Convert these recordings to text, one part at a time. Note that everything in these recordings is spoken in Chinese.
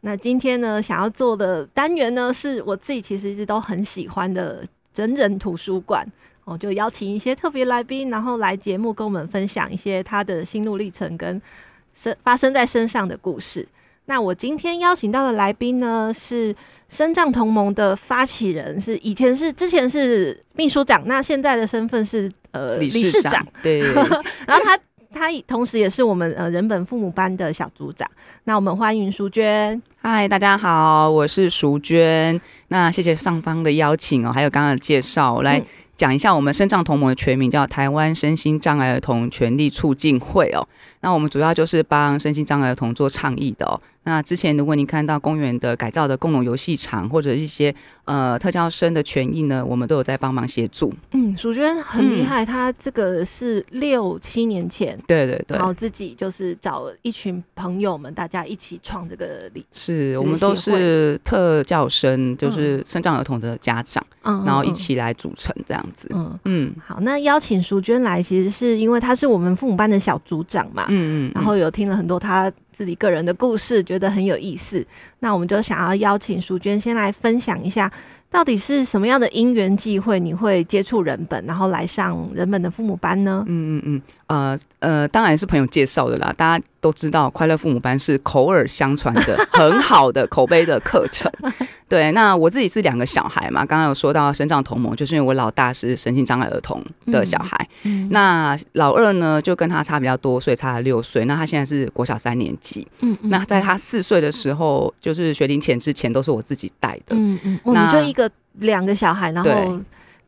那今天呢，想要做的单元呢，是我自己其实一直都很喜欢的整人图书馆。我就邀请一些特别来宾，然后来节目跟我们分享一些他的心路历程跟身发生在身上的故事。那我今天邀请到的来宾呢，是身障同盟的发起人，是以前是之前是秘书长，那现在的身份是呃理事长。对，然后他。他同时也是我们呃人本父母班的小组长，那我们欢迎淑娟。嗨，大家好，我是淑娟。那谢谢上方的邀请哦，还有刚刚的介绍，来讲一下我们身障同盟的全名叫台湾身心障碍儿童权利促进会哦。那我们主要就是帮身心障碍儿童做倡议的哦。那之前如果你看到公园的改造的共融游戏场或者一些呃特教生的权益呢，我们都有在帮忙协助。嗯，淑娟很厉害，她、嗯、这个是六七年前，对对对，然后自己就是找一群朋友们，大家一起创这个理。是我们都是特教生，就是生长儿童的家长，嗯，然后一起来组成这样子。嗯嗯，好，那邀请淑娟来，其实是因为她是我们父母班的小组长嘛，嗯嗯，然后有听了很多她自己个人的故事，觉得觉得很有意思。那我们就想要邀请淑娟先来分享一下，到底是什么样的因缘际会，你会接触人本，然后来上人本的父母班呢？嗯嗯嗯，呃呃，当然是朋友介绍的啦。大家都知道，快乐父母班是口耳相传的很好的口碑的课程。对，那我自己是两个小孩嘛，刚刚有说到生长同盟，就是因为我老大是身心障碍儿童的小孩，嗯嗯、那老二呢就跟他差比较多，所以差了六岁。那他现在是国小三年级，嗯，嗯那在他四岁的时候，就是学龄前之前都是我自己带的，嗯嗯，那你就一个两个小孩，然后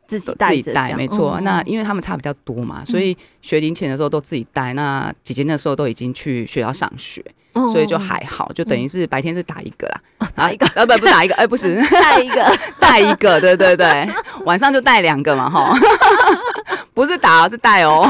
自己带自己带，没错。嗯、那因为他们差比较多嘛，所以学龄前的时候都自己带。那姐姐那时候都已经去学校上学。所以就还好，就等于是白天是打一个啦，打一个，呃，不，不打一个，哎，不是。带一个，带一个，对对对，晚上就带两个嘛，哈，不是打，是带哦。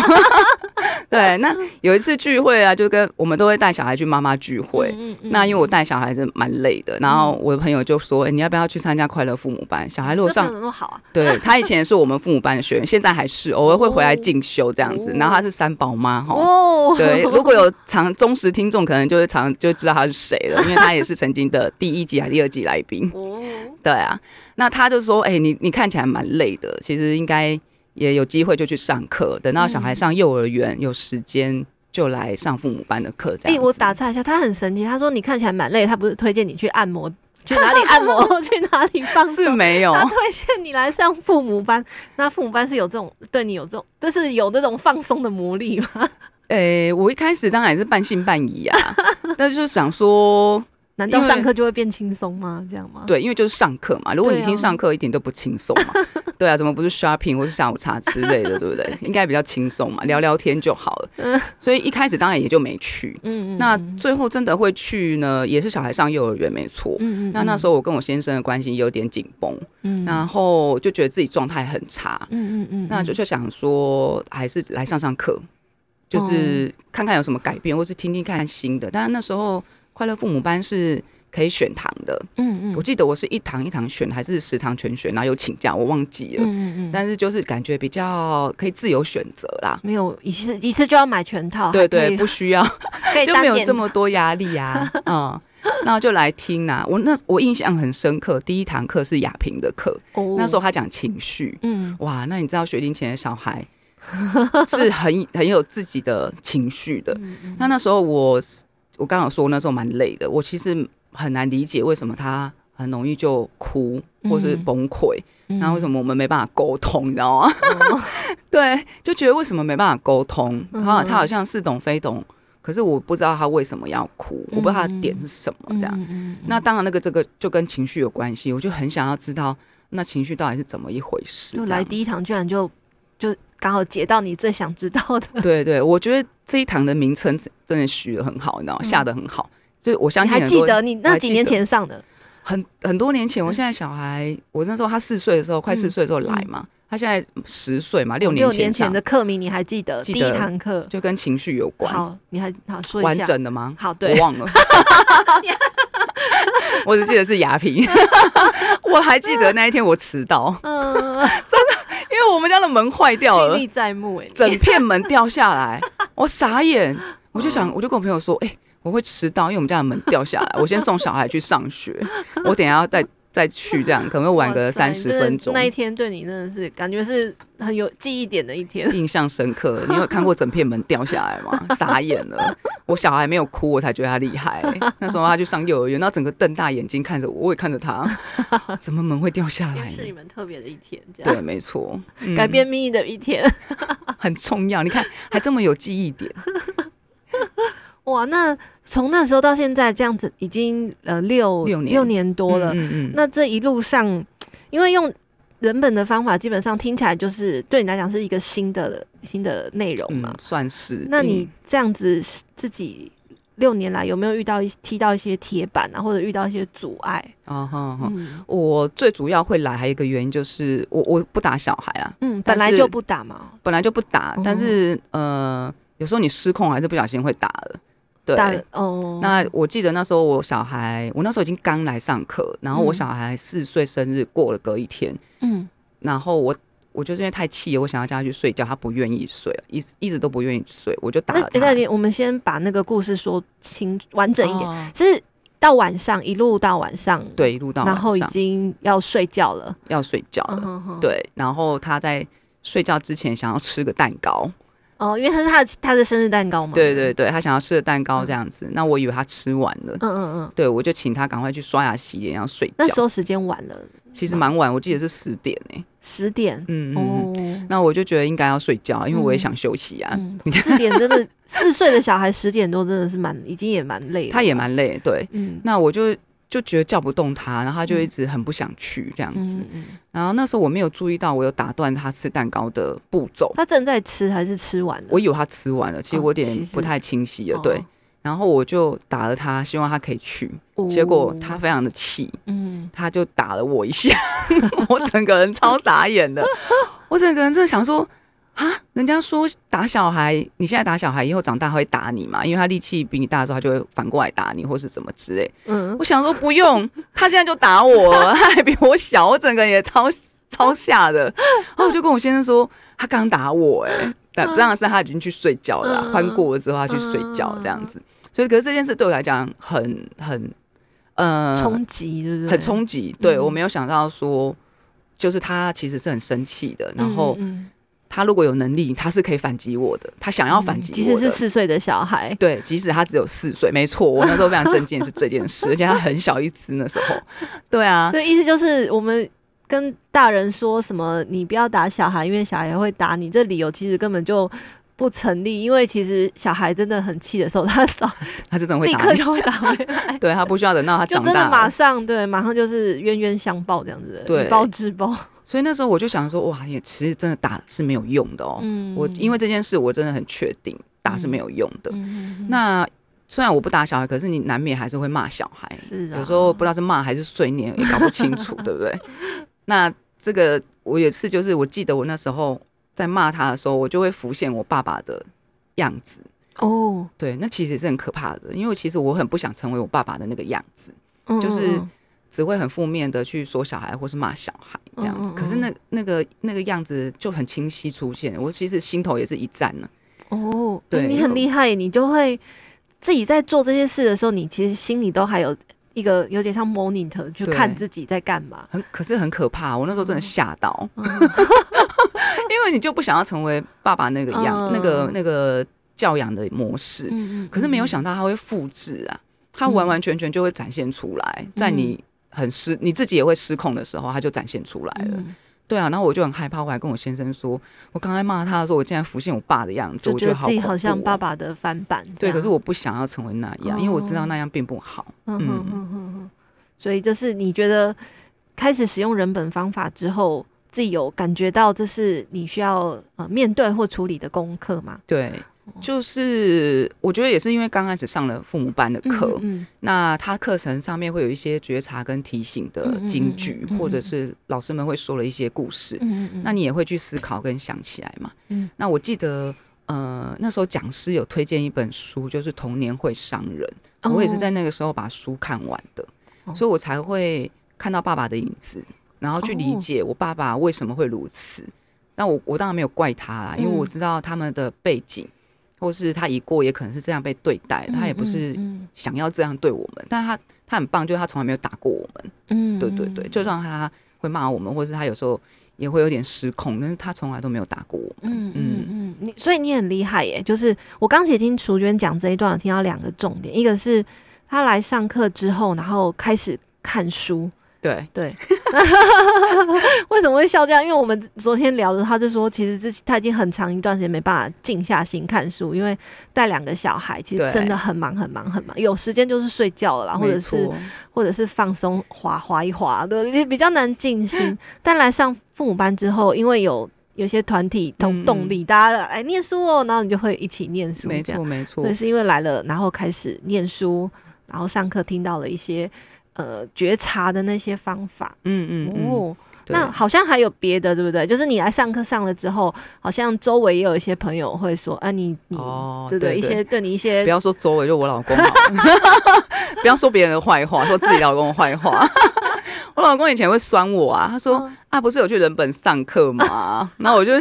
对，那有一次聚会啊，就跟我们都会带小孩去妈妈聚会。那因为我带小孩子蛮累的，然后我的朋友就说：“哎，你要不要去参加快乐父母班？小孩如果上那么好啊？”对，他以前是我们父母班的学员，现在还是偶尔会回来进修这样子。然后他是三宝妈哈。哦。对，如果有常忠实听众，可能就会常就知道他是谁了，因为他也是曾经的第一集还第二集来宾。哦。对啊，那他就说：“哎，你你看起来蛮累的，其实应该。”也有机会就去上课，等到小孩上幼儿园、嗯、有时间就来上父母班的课。这样，哎、欸，我打岔一下，他很神奇。他说你看起来蛮累，他不是推荐你去按摩，去哪里按摩，去哪里放松？是没有，他推荐你来上父母班。那父母班是有这种对你有这种，就是有那种放松的魔力吗？哎、欸，我一开始当然也是半信半疑啊，但是就想说。难道上课就会变轻松吗？这样吗？对，因为就是上课嘛。如果你听上课一点都不轻松嘛，对啊，怎么不是 shopping 或是下午茶之类的，对不对？应该比较轻松嘛，聊聊天就好了。所以一开始当然也就没去。嗯嗯。那最后真的会去呢，也是小孩上幼儿园没错。嗯嗯。那那时候我跟我先生的关系有点紧绷。嗯。然后就觉得自己状态很差。嗯嗯嗯。那就就想说，还是来上上课，就是看看有什么改变，或是听听看新的。但是那时候。快乐父母班是可以选堂的，嗯嗯，我记得我是一堂一堂选，还是十堂全选，然后有请假，我忘记了，嗯嗯，但是就是感觉比较可以自由选择啦，没有一次一次就要买全套，对对，不需要，就没有这么多压力啊，嗯，那就来听呐，我那我印象很深刻，第一堂课是亚萍的课，那时候他讲情绪，嗯，哇，那你知道学龄前的小孩 是很很有自己的情绪的，那那时候我。我刚刚说那时候蛮累的，我其实很难理解为什么他很容易就哭或是崩溃，那、嗯、为什么我们没办法沟通，你知道吗？嗯、对，就觉得为什么没办法沟通？然后他好像似懂非懂，可是我不知道他为什么要哭，我不知道他的点是什么这样。那当然，那个这个就跟情绪有关系，我就很想要知道那情绪到底是怎么一回事。就来第一堂居然就就。刚好解到你最想知道的。对对，我觉得这一堂的名称真的取得很好，你知道吗？下的很好。就我相信，还记得你那几年前上的？很很多年前，我现在小孩，我那时候他四岁的时候，快四岁的时候来嘛。他现在十岁嘛，六年前。六年前的课名你还记得？第一堂课就跟情绪有关。好，你还好说一下完整的吗？好，对，我忘了。我只记得是雅萍。我还记得那一天我迟到，嗯，真的，因为我们家的门坏掉了，历历在目哎，整片门掉下来，我傻眼，我就想，我就跟我朋友说，哎，我会迟到，因为我们家的门掉下来，我先送小孩去上学，我等下要再。再去这样，可能会晚个三十分钟。那一天对你真的是感觉是很有记忆点的一天，印象深刻。你有看过整片门掉下来吗？傻眼了。我小孩没有哭，我才觉得他厉害。那时候他去上幼儿园，然后整个瞪大眼睛看着我，我也看着他，怎么门会掉下来？是你们特别的一天，对，没错，嗯、改变命运的一天，很重要。你看，还这么有记忆点。哇，那从那时候到现在这样子，已经呃六六年六年多了。嗯嗯嗯，那这一路上，因为用人本的方法，基本上听起来就是对你来讲是一个新的新的内容嘛，嗯，算是。那你这样子自己六年来有没有遇到一踢到一些铁板啊，或者遇到一些阻碍？啊哈哈，我最主要会来还有一个原因就是我我不打小孩啊，嗯，本来就不打嘛，本来就不打，但是呃，有时候你失控还是不小心会打了。对。哦，那我记得那时候我小孩，我那时候已经刚来上课，然后我小孩四岁生日过了隔一天，嗯，然后我我就是因为太气了，我想要叫他去睡觉，他不愿意睡，一直一直都不愿意睡，我就打了他。等一下，我们先把那个故事说清完整一点，哦、就是到晚上一路到晚上，对，一路到晚上，然后已经要睡觉了，要睡觉了，嗯、哼哼。对，然后他在睡觉之前想要吃个蛋糕。哦，因为他是他的他的生日蛋糕嘛。对对对，他想要吃的蛋糕这样子，嗯、那我以为他吃完了。嗯嗯嗯。对，我就请他赶快去刷牙洗脸，然后睡觉。那时候时间晚了，其实蛮晚，我记得是十点诶、欸。十点。嗯哦。那我就觉得应该要睡觉，因为我也想休息啊。你看、嗯，十点真的四岁的小孩十点多真的是蛮，已经也蛮累了。他也蛮累，对。嗯。那我就。就觉得叫不动他，然后他就一直很不想去这样子。嗯、然后那时候我没有注意到，我有打断他吃蛋糕的步骤。他正在吃还是吃完了？我以为他吃完了，其实我有点不太清晰了。哦、对，然后我就打了他，希望他可以去。哦、结果他非常的气，嗯，他就打了我一下，我整个人超傻眼的，我整个人真的想说。啊！人家说打小孩，你现在打小孩，以后长大会打你嘛？因为他力气比你大的时候，他就会反过来打你，或是怎么之类。嗯，我想说不用，他现在就打我了，他还比我小，我整个人也超超吓的。然后我就跟我先生说，他刚打我、欸，哎，但 当然是他已经去睡觉了，欢过了之后他去睡觉这样子。所以，可是这件事对我来讲很很呃冲击，对不对？很冲击。对，我没有想到说，就是他其实是很生气的，然后。他如果有能力，他是可以反击我的。他想要反击即使是四岁的小孩，对，即使他只有四岁，没错。我那时候非常震惊的是这件事，而且他很小一只那时候。对啊，所以意思就是我们跟大人说什么，你不要打小孩，因为小孩会打你。这理由其实根本就不成立，因为其实小孩真的很气的时候，他早 他真的会立刻就会打回来。对，他不需要等到他长大，就真的马上对，马上就是冤冤相报这样子以暴制暴。所以那时候我就想说，哇，也其实真的打是没有用的哦。嗯，我因为这件事，我真的很确定打是没有用的。嗯，那虽然我不打小孩，可是你难免还是会骂小孩。是啊，有时候不知道是骂还是碎念，也搞不清楚，对不对？那这个我也是，就是我记得我那时候在骂他的时候，我就会浮现我爸爸的样子。哦，对，那其实也是很可怕的，因为其实我很不想成为我爸爸的那个样子，就是。只会很负面的去说小孩或是骂小孩这样子，嗯嗯嗯，可是那那个那个样子就很清晰出现，我其实心头也是一战呢。哦，对，你很厉害，你就会自己在做这些事的时候，你其实心里都还有一个有点像 monitor，就看自己在干嘛。很可是很可怕，我那时候真的吓到，嗯、因为你就不想要成为爸爸那个样，嗯、那个那个教养的模式。嗯嗯嗯，可是没有想到他会复制啊，他完完全全就会展现出来，在你。很失，你自己也会失控的时候，他就展现出来了。嗯、对啊，然后我就很害怕，我还跟我先生说，我刚才骂他的时候，我竟然浮现我爸的样子，我觉得自己好像爸爸的翻版。对，可是我不想要成为那样，哦、因为我知道那样并不好。嗯嗯嗯嗯嗯。所以就是你觉得开始使用人本方法之后，自己有感觉到这是你需要呃面对或处理的功课吗？对。就是我觉得也是因为刚开始上了父母班的课，嗯嗯、那他课程上面会有一些觉察跟提醒的金句，或者是老师们会说了一些故事，那你也会去思考跟想起来嘛。嗯、那我记得呃那时候讲师有推荐一本书，就是《童年会伤人》，哦、我也是在那个时候把书看完的，哦、所以我才会看到爸爸的影子，然后去理解我爸爸为什么会如此。那我我当然没有怪他啦，因为我知道他们的背景。或是他一过，也可能是这样被对待，他也不是想要这样对我们，但他他很棒，就是他从来没有打过我们，嗯，对对对，就算他会骂我们，或是他有时候也会有点失控，但是他从来都没有打过我们，嗯嗯嗯，你所以你很厉害耶，就是我刚才听楚娟讲这一段，我听到两个重点，一个是他来上课之后，然后开始看书。对对，为什么会笑这样？因为我们昨天聊的，他就说，其实之前他已经很长一段时间没办法静下心看书，因为带两个小孩，其实真的很忙很忙很忙，有时间就是睡觉了啦，或者是或者是放松滑滑一滑的，也比较难静心。但来上父母班之后，因为有有些团体同动力，大家来念书哦，然后你就会一起念书，没错没错。所以是因为来了，然后开始念书，然后上课听到了一些。呃，觉察的那些方法，嗯嗯，嗯哦，那好像还有别的，对不对？就是你来上课上了之后，好像周围也有一些朋友会说，啊，你你，哦、对，对对，一些对你一些，不要说周围，就我老公，不要说别人的坏话，说自己老公的坏话。我老公以前会酸我啊，他说、哦、啊，不是有去人本上课吗？然后我就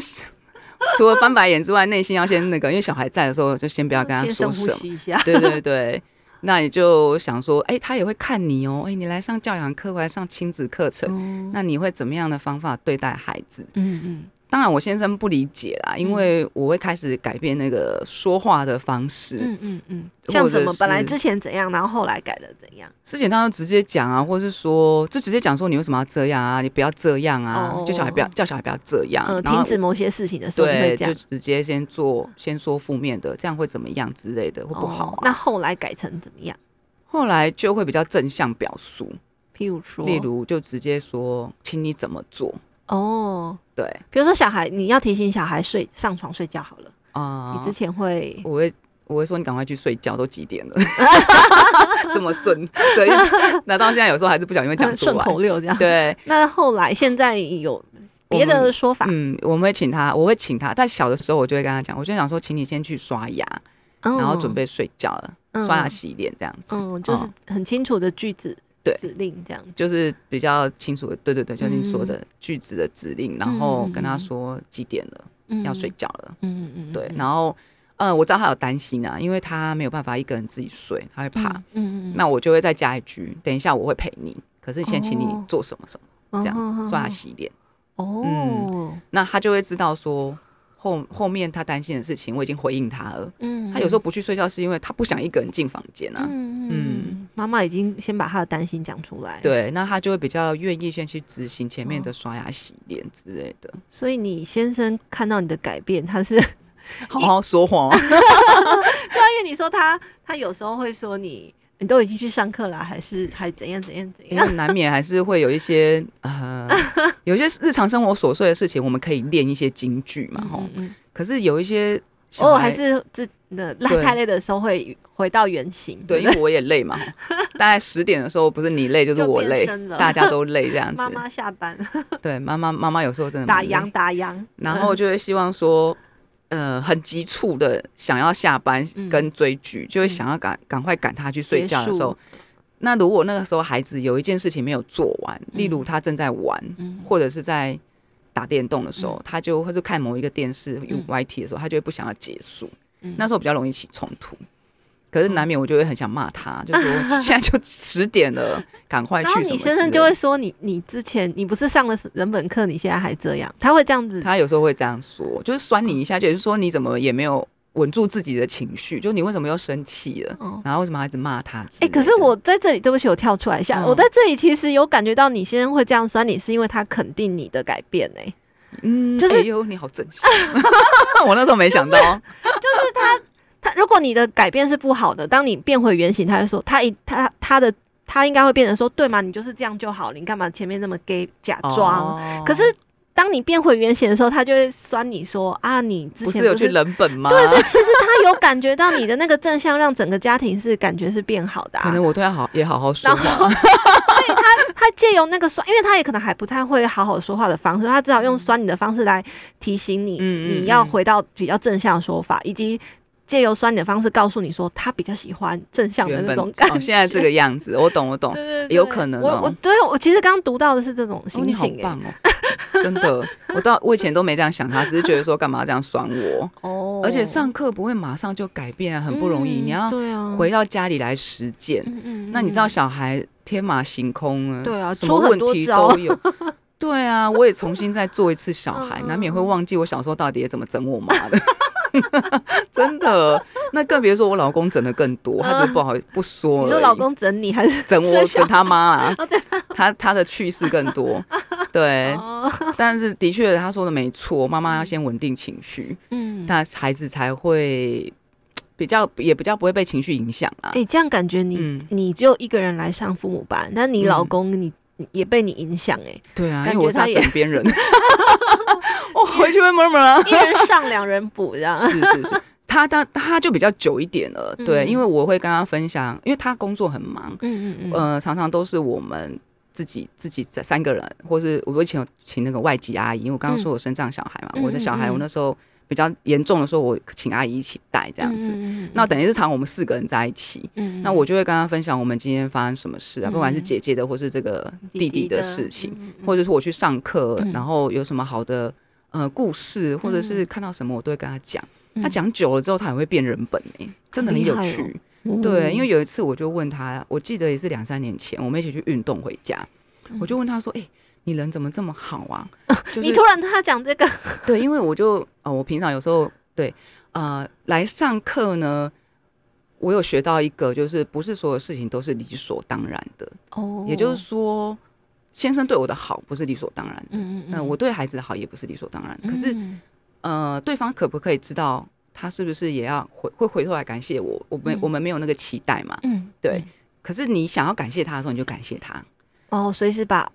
除了翻白眼之外，内心要先那个，因为小孩在的时候，就先不要跟他说什么，对对对。那你就想说，哎、欸，他也会看你哦，哎、欸，你来上教养课，或来上亲子课程，嗯、那你会怎么样的方法对待孩子？嗯嗯。嗯当然，我先生不理解啦，因为我会开始改变那个说话的方式。嗯嗯嗯，像什么？本来之前怎样，然后后来改的怎样？之前他就直接讲啊，或是说，就直接讲说你为什么要这样啊？你不要这样啊！就小孩不要叫小孩不要这样，嗯，停止某些事情的时候对，就直接先做，先说负面的，这样会怎么样之类的，会不好。那后来改成怎么样？后来就会比较正向表述，譬如说，例如就直接说，请你怎么做。哦，对，比如说小孩，你要提醒小孩睡上床睡觉好了啊。你之前会，我会，我会说你赶快去睡觉，都几点了？这么顺，对，那到现在有时候还是不小心会讲出来，顺口溜这样。对，那后来现在有别的说法？嗯，我们会请他，我会请他。在小的时候，我就会跟他讲，我就想说，请你先去刷牙，然后准备睡觉了，刷牙洗脸这样子。嗯，就是很清楚的句子。对，指令这样就是比较清楚的。对对对，就你说的句子的指令，然后跟他说几点了，要睡觉了。嗯嗯对，然后嗯，我知道他有担心啊，因为他没有办法一个人自己睡，他会怕。嗯嗯。那我就会再加一句，等一下我会陪你，可是先请你做什么什么这样子，刷牙洗脸。哦。那他就会知道说。后后面他担心的事情，我已经回应他了。嗯，他有时候不去睡觉，是因为他不想一个人进房间啊。嗯嗯，妈妈已经先把他的担心讲出来。对，那他就会比较愿意先去执行前面的刷牙、洗脸之类的。所以你先生看到你的改变，他是 好好说谎。对，因为你说他，他有时候会说你。你都已经去上课了，还是还怎样怎样怎样？难免还是会有一些呃，有些日常生活琐碎的事情，我们可以练一些京剧嘛，吼。可是有一些偶尔还是自那太累的时候会回到原形。对，因为我也累嘛。大概十点的时候，不是你累就是我累，大家都累这样子。妈妈下班。对，妈妈妈妈有时候真的打烊打烊，然后就会希望说。呃，很急促的想要下班跟追剧，嗯、就会想要赶赶快赶他去睡觉的时候，束那如果那个时候孩子有一件事情没有做完，嗯、例如他正在玩，嗯、或者是在打电动的时候，嗯、他就或者看某一个电视用 YT 的时候，他就会不想要结束，嗯、那时候比较容易起冲突。可是难免我就会很想骂他，就说现在就十点了，赶快去。然后你先生就会说你你之前你不是上了人本课，你现在还这样，他会这样子。他有时候会这样说，就是酸你一下，就是说你怎么也没有稳住自己的情绪，就你为什么又生气了？然后为什么还一直骂他？哎，可是我在这里，对不起，我跳出来一下，我在这里其实有感觉到你先生会这样酸你，是因为他肯定你的改变呢。嗯，就是哎呦，你好真心，我那时候没想到，就是他。他如果你的改变是不好的，当你变回原形，他就说他一他他的他应该会变成说，对吗？你就是这样就好，你干嘛前面那么给假装？Oh. 可是当你变回原形的时候，他就会酸你说啊，你之前不是，有去人本吗？对，所以其实他有感觉到你的那个正向，让整个家庭是感觉是变好的、啊。可能我对他好也好好说话，所以他他借由那个酸，因为他也可能还不太会好好说话的方式，他只好用酸你的方式来提醒你，嗯、你要回到比较正向的说法，以及。借由酸你的方式告诉你说，他比较喜欢正向的那种感觉。哦，现在这个样子，我懂，我懂，对对对，有可能，哦。我我对我其实刚刚读到的是这种心情，哦，你好棒哦！真的，我到我以前都没这样想他，只是觉得说干嘛这样酸我哦。而且上课不会马上就改变，很不容易，嗯，你要回到家里来实践。嗯，那你知道小孩天马行空啊，对啊，什么问题都有。对啊，我也重新再做一次小孩，难免会忘记我小时候到底怎么整我妈的。真的，那更别说我老公整的更多，他只是不好不说。你说老公整你还是整我？整他妈啊？他他的趣事更多，对。但是的确，他说的没错，妈妈要先稳定情绪，嗯，那孩子才会比较也比较不会被情绪影响啊。哎，这样感觉你你只有一个人来上父母班，那你老公你也被你影响哎。对啊，因为我是他枕边人。我回去会默默啊，一人上两人补这样。是是是，他他他就比较久一点了，对，因为我会跟他分享，因为他工作很忙，嗯嗯嗯，呃，常常都是我们自己自己在三个人，或是我以前有请那个外籍阿姨，因为我刚刚说我身障小孩嘛，我的小孩我那时候比较严重的时候，我请阿姨一起带这样子，那等于是常我们四个人在一起，那我就会跟他分享我们今天发生什么事啊，不管是姐姐的或是这个弟弟的事情，或者是我去上课，然后有什么好的。呃，故事或者是看到什么，我都会跟他讲。嗯、他讲久了之后，他也会变人本哎、欸，真的很有趣。哦、对，因为有一次我就问他，我记得也是两三年前，我们一起去运动回家，嗯、我就问他说：“哎、欸，你人怎么这么好啊？” 就是、你突然他讲这个，对，因为我就呃，我平常有时候对呃来上课呢，我有学到一个，就是不是所有事情都是理所当然的哦，也就是说。先生对我的好不是理所当然的，嗯嗯，那我对孩子的好也不是理所当然的。可是，呃，对方可不可以知道他是不是也要回会回头来感谢我？我们我们没有那个期待嘛，嗯，对。可是你想要感谢他的时候，你就感谢他哦，随时把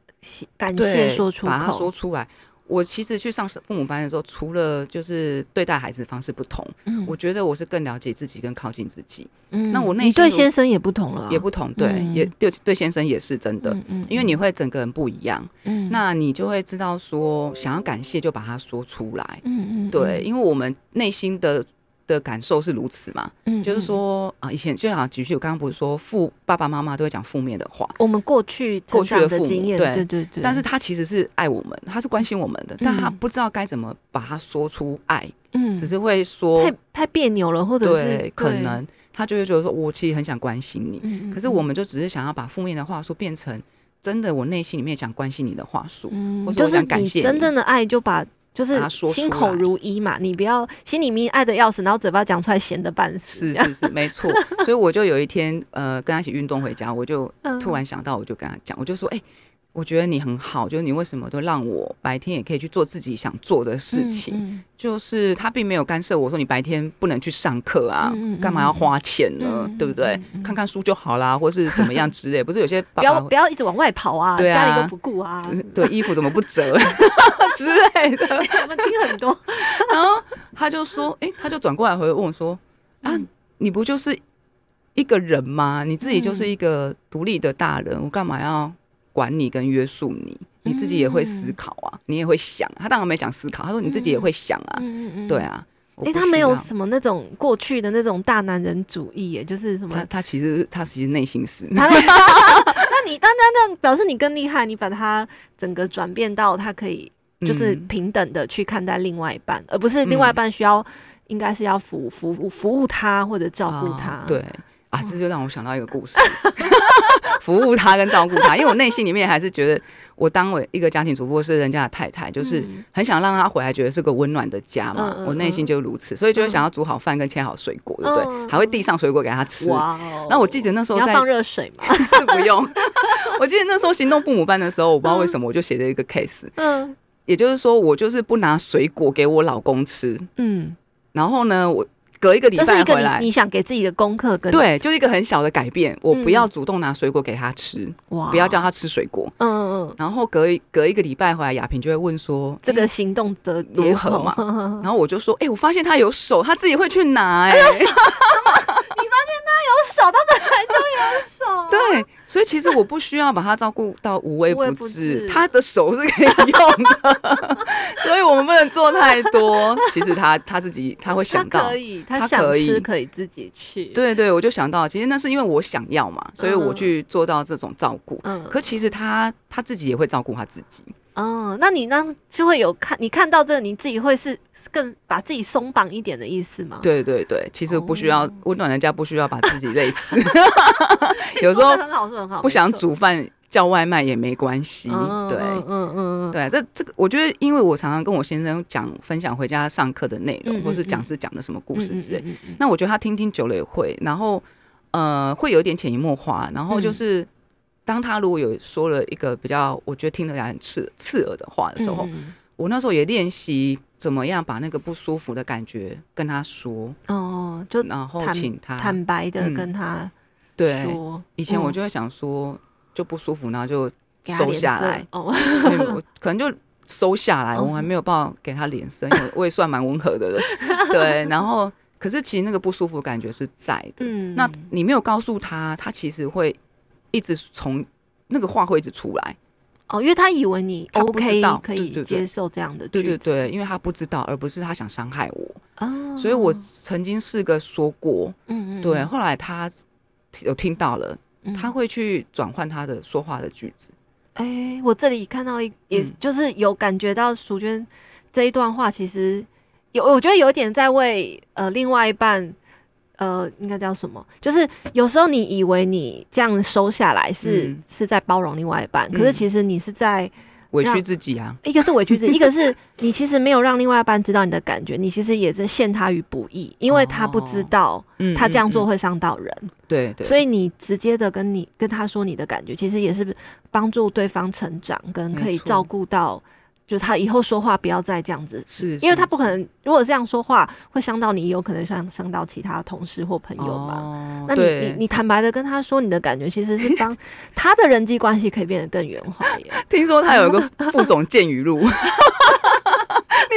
感谢说出口，把它说出来。我其实去上父母班的时候，除了就是对待孩子的方式不同，嗯，我觉得我是更了解自己，更靠近自己。嗯，那我内心对先生也不同了，也不同，对，嗯、也对对先生也是真的，嗯，嗯，因为你会整个人不一样，嗯，那你就会知道说想要感谢就把它说出来，嗯嗯，对，因为我们内心的。的感受是如此嘛？嗯，就是说啊，以前就好，举例，我刚刚不是说父爸爸妈妈都会讲负面的话。我们过去过去的父母，对对对，但是他其实是爱我们，他是关心我们的，但他不知道该怎么把它说出爱，嗯，只是会说太太别扭了，或者是可能他就会觉得说，我其实很想关心你，可是我们就只是想要把负面的话术变成真的，我内心里面想关心你的话术，嗯，或者我想感谢你，真正的爱就把。就是心口如一嘛，你不要心里面爱的要死，然后嘴巴讲出来咸的半死。是是是，没错。所以我就有一天，呃，跟他一起运动回家，我就突然想到，我就跟他讲，我就说，哎、欸。我觉得你很好，就是你为什么都让我白天也可以去做自己想做的事情？嗯嗯、就是他并没有干涉我说你白天不能去上课啊，干嘛要花钱呢？嗯、对不对？看看书就好啦，或是怎么样之类。不是有些不要不要一直往外跑啊，對啊，家里都不顾啊，对，衣服怎么不折 之类的？我们听很多。然后他就说：“哎、欸，他就转过来回问我说：啊，你不就是一个人吗？你自己就是一个独立的大人，我干嘛要？”管你跟约束你，你自己也会思考啊，嗯、你也会想。他当然没讲思考，他说你自己也会想啊，嗯嗯、对啊。哎、欸，他没有什么那种过去的那种大男人主义，耶，就是什么？他他其实他其实内心是。那你当然那表示你更厉害，你把他整个转变到他可以就是平等的去看待另外一半，嗯、而不是另外一半需要应该是要服服务服务他或者照顾他。哦、对。啊，这就让我想到一个故事，服务他跟照顾他，因为我内心里面还是觉得，我当我一个家庭主妇是人家的太太，就是很想让他回来，觉得是个温暖的家嘛。我内心就如此，所以就会想要煮好饭跟切好水果，对不对？还会递上水果给他吃。哇！那我记得那时候在放热水嘛，是不用。我记得那时候行动父母班的时候，我不知道为什么我就写了一个 case，嗯，也就是说我就是不拿水果给我老公吃，嗯，然后呢我。隔一个礼拜回来，这是一个你，你想给自己的功课，跟对，就是一个很小的改变。我不要主动拿水果给他吃，哇、嗯，不要叫他吃水果。嗯嗯嗯。然后隔一隔一个礼拜回来，雅萍就会问说：“这个行动的如何嘛？” 然后我就说：“哎、欸，我发现他有手，他自己会去拿、欸。”哎，你发现他有手，他本来就有手。对。所以其实我不需要把他照顾到无微不至，他的手是可以用的，所以我们不能做太多。其实他他自己他会想到，他可以，他想吃可以自己去。对对，我就想到，其实那是因为我想要嘛，所以我去做到这种照顾。嗯，可其实他他自己也会照顾他自己。哦，那你呢就会有看你看到这个，你自己会是更把自己松绑一点的意思吗？对对对，其实不需要温暖人家，不需要把自己累死。有时候很好，很好，不想煮饭叫外卖也没关系。对，嗯嗯嗯，对，这这个我觉得，因为我常常跟我先生讲分享回家上课的内容，或是讲师讲的什么故事之类，那我觉得他听听久了也会，然后呃会有一点潜移默化，然后就是。当他如果有说了一个比较我觉得听得来很刺刺耳的话的时候，嗯、我那时候也练习怎么样把那个不舒服的感觉跟他说。哦，就然后请他坦白的跟他说。对，以前我就会想说就不舒服，然后就收下来。哦，我可能就收下来，我还没有办法给他脸色，因为我也算蛮温和的了。对，然后可是其实那个不舒服的感觉是在的，嗯，那你没有告诉他，他其实会。一直从那个话会一直出来。哦，因为他以为你 OK 可以接受这样的，对对对，因为他不知道，而不是他想伤害我。哦，所以我曾经是个说过，嗯嗯，对，后来他有听到了，他会去转换他的说话的句子。哎，我这里看到一，也就是有感觉到淑娟这一段话，其实有，我觉得有点在为呃另外一半。呃，应该叫什么？就是有时候你以为你这样收下来是、嗯、是在包容另外一半，可是其实你是在委屈自己啊。一个是委屈自己，一个是你其实没有让另外一半知道你的感觉，你其实也在陷他于不义，因为他不知道他这样做会伤到人。哦嗯嗯嗯、对对，所以你直接的跟你跟他说你的感觉，其实也是帮助对方成长，跟可以照顾到。就是他以后说话不要再这样子，是，因为他不可能，如果这样说话会伤到你，有可能伤伤到其他同事或朋友嘛。那你你你坦白的跟他说你的感觉，其实是帮他的人际关系可以变得更圆滑。听说他有一个副总建语录，你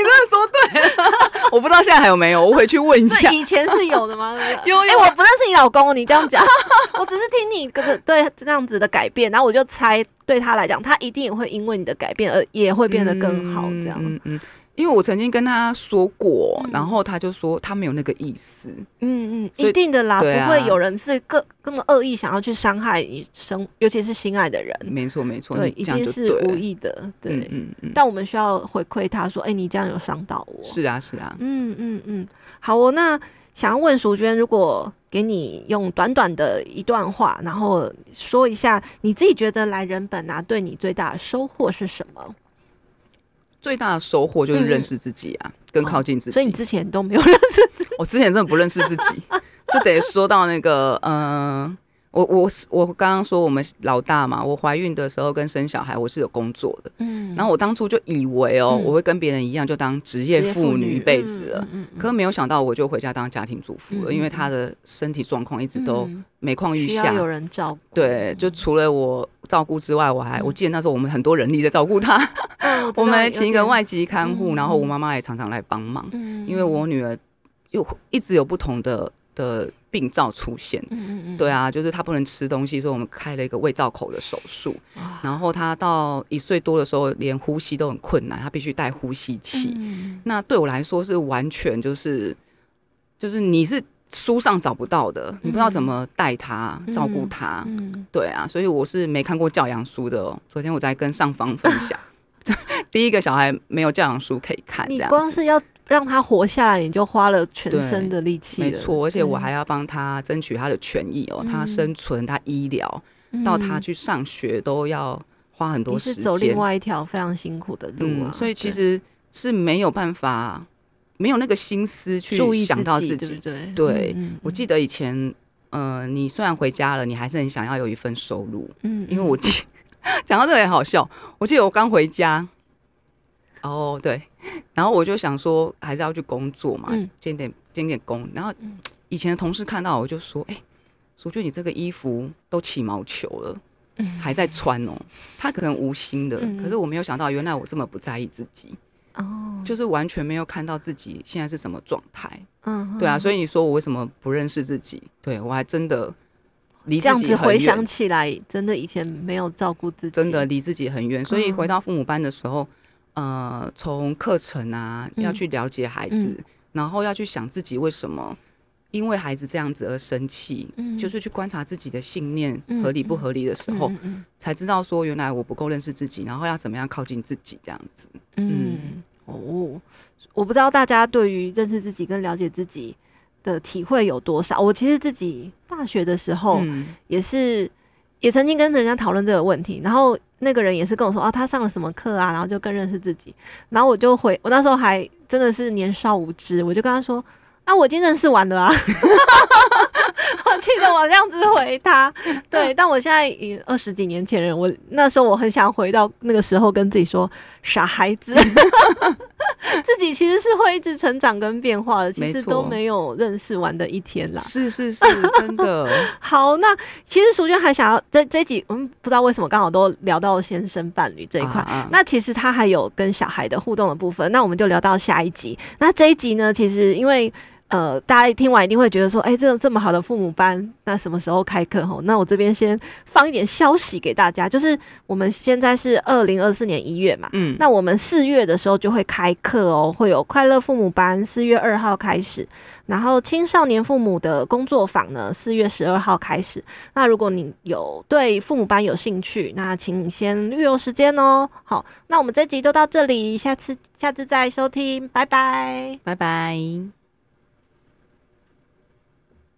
真的说对了，我不知道现在还有没有，我回去问一下。以前是有的吗？有，哎，我不认识你老公，你这样讲，我只是听你个对这样子的改变，然后我就猜。对他来讲，他一定也会因为你的改变而也会变得更好，这样。嗯嗯，嗯，因为我曾经跟他说过，嗯、然后他就说他没有那个意思。嗯嗯，一定的啦，啊、不会有人是更更恶意想要去伤害你生，尤其是心爱的人。没错没错，对，一定是无意的。对，嗯嗯，嗯，但我们需要回馈他说，哎，你这样有伤到我。是啊是啊，嗯嗯嗯，好哦，那。想要问淑娟，如果给你用短短的一段话，然后说一下你自己觉得来人本啊，对你最大的收获是什么？最大的收获就是认识自己啊，嗯、跟靠近自己、哦。所以你之前都没有认识自己？我之前真的不认识自己，这得说到那个嗯。呃我我我刚刚说我们老大嘛，我怀孕的时候跟生小孩我是有工作的，嗯，然后我当初就以为哦，我会跟别人一样就当职业妇女一辈子了，嗯可是没有想到我就回家当家庭主妇了，因为他的身体状况一直都每况愈下，有人照顾。对，就除了我照顾之外，我还我记得那时候我们很多人力在照顾他，我们请一个外籍看护，然后我妈妈也常常来帮忙，因为我女儿又一直有不同的的。病灶出现，嗯嗯对啊，就是他不能吃东西，所以我们开了一个胃造口的手术。然后他到一岁多的时候，连呼吸都很困难，他必须带呼吸器。嗯、那对我来说是完全就是，就是你是书上找不到的，嗯、你不知道怎么带他、嗯、照顾他。嗯、对啊，所以我是没看过教养书的哦。昨天我在跟上方分享，第一个小孩没有教养书可以看，你光是要。让他活下来，你就花了全身的力气。没错，而且我还要帮他争取他的权益哦，嗯、他生存、他医疗，嗯、到他去上学都要花很多时间。是走另外一条非常辛苦的路所以其实是没有办法，没有那个心思去想到自己，自己对不对？对，嗯嗯、我记得以前，呃，你虽然回家了，你还是很想要有一份收入，嗯，因为我记 讲到这个也好笑，我记得我刚回家，哦，对。然后我就想说，还是要去工作嘛，兼点兼点工。然后以前的同事看到我就说：“哎、欸，淑娟，你这个衣服都起毛球了，还在穿哦。”他可能无心的，可是我没有想到，原来我这么不在意自己。哦，就是完全没有看到自己现在是什么状态。嗯，对啊，所以你说我为什么不认识自己？对我还真的离这样子回想起来，真的以前没有照顾自己，真的离自己很远。所以回到父母班的时候，呃，从课程啊要去了解孩子，然后要去想自己为什么因为孩子这样子而生气，就是去观察自己的信念合理不合理的时候，才知道说原来我不够认识自己，然后要怎么样靠近自己这样子。嗯。哦，我不知道大家对于认识自己跟了解自己的体会有多少。我其实自己大学的时候也是，嗯、也曾经跟人家讨论这个问题，然后那个人也是跟我说啊，他上了什么课啊，然后就更认识自己。然后我就回，我那时候还真的是年少无知，我就跟他说啊，我已经认识完了啊。我记得我这样子回他，对，但我现在已二十几年前人，我那时候我很想回到那个时候，跟自己说傻孩子，自己其实是会一直成长跟变化的，其实都没有认识完的一天啦。是是是，真的。好，那其实淑娟还想要在这一集，嗯，不知道为什么刚好都聊到先生伴侣这一块，啊啊那其实他还有跟小孩的互动的部分，那我们就聊到下一集。那这一集呢，其实因为。呃，大家一听完一定会觉得说，哎、欸，这这么好的父母班，那什么时候开课？吼，那我这边先放一点消息给大家，就是我们现在是二零二四年一月嘛，嗯，那我们四月的时候就会开课哦，会有快乐父母班，四月二号开始，然后青少年父母的工作坊呢，四月十二号开始。那如果你有对父母班有兴趣，那请你先预留时间哦。好，那我们这集就到这里，下次下次再收听，拜拜，拜拜。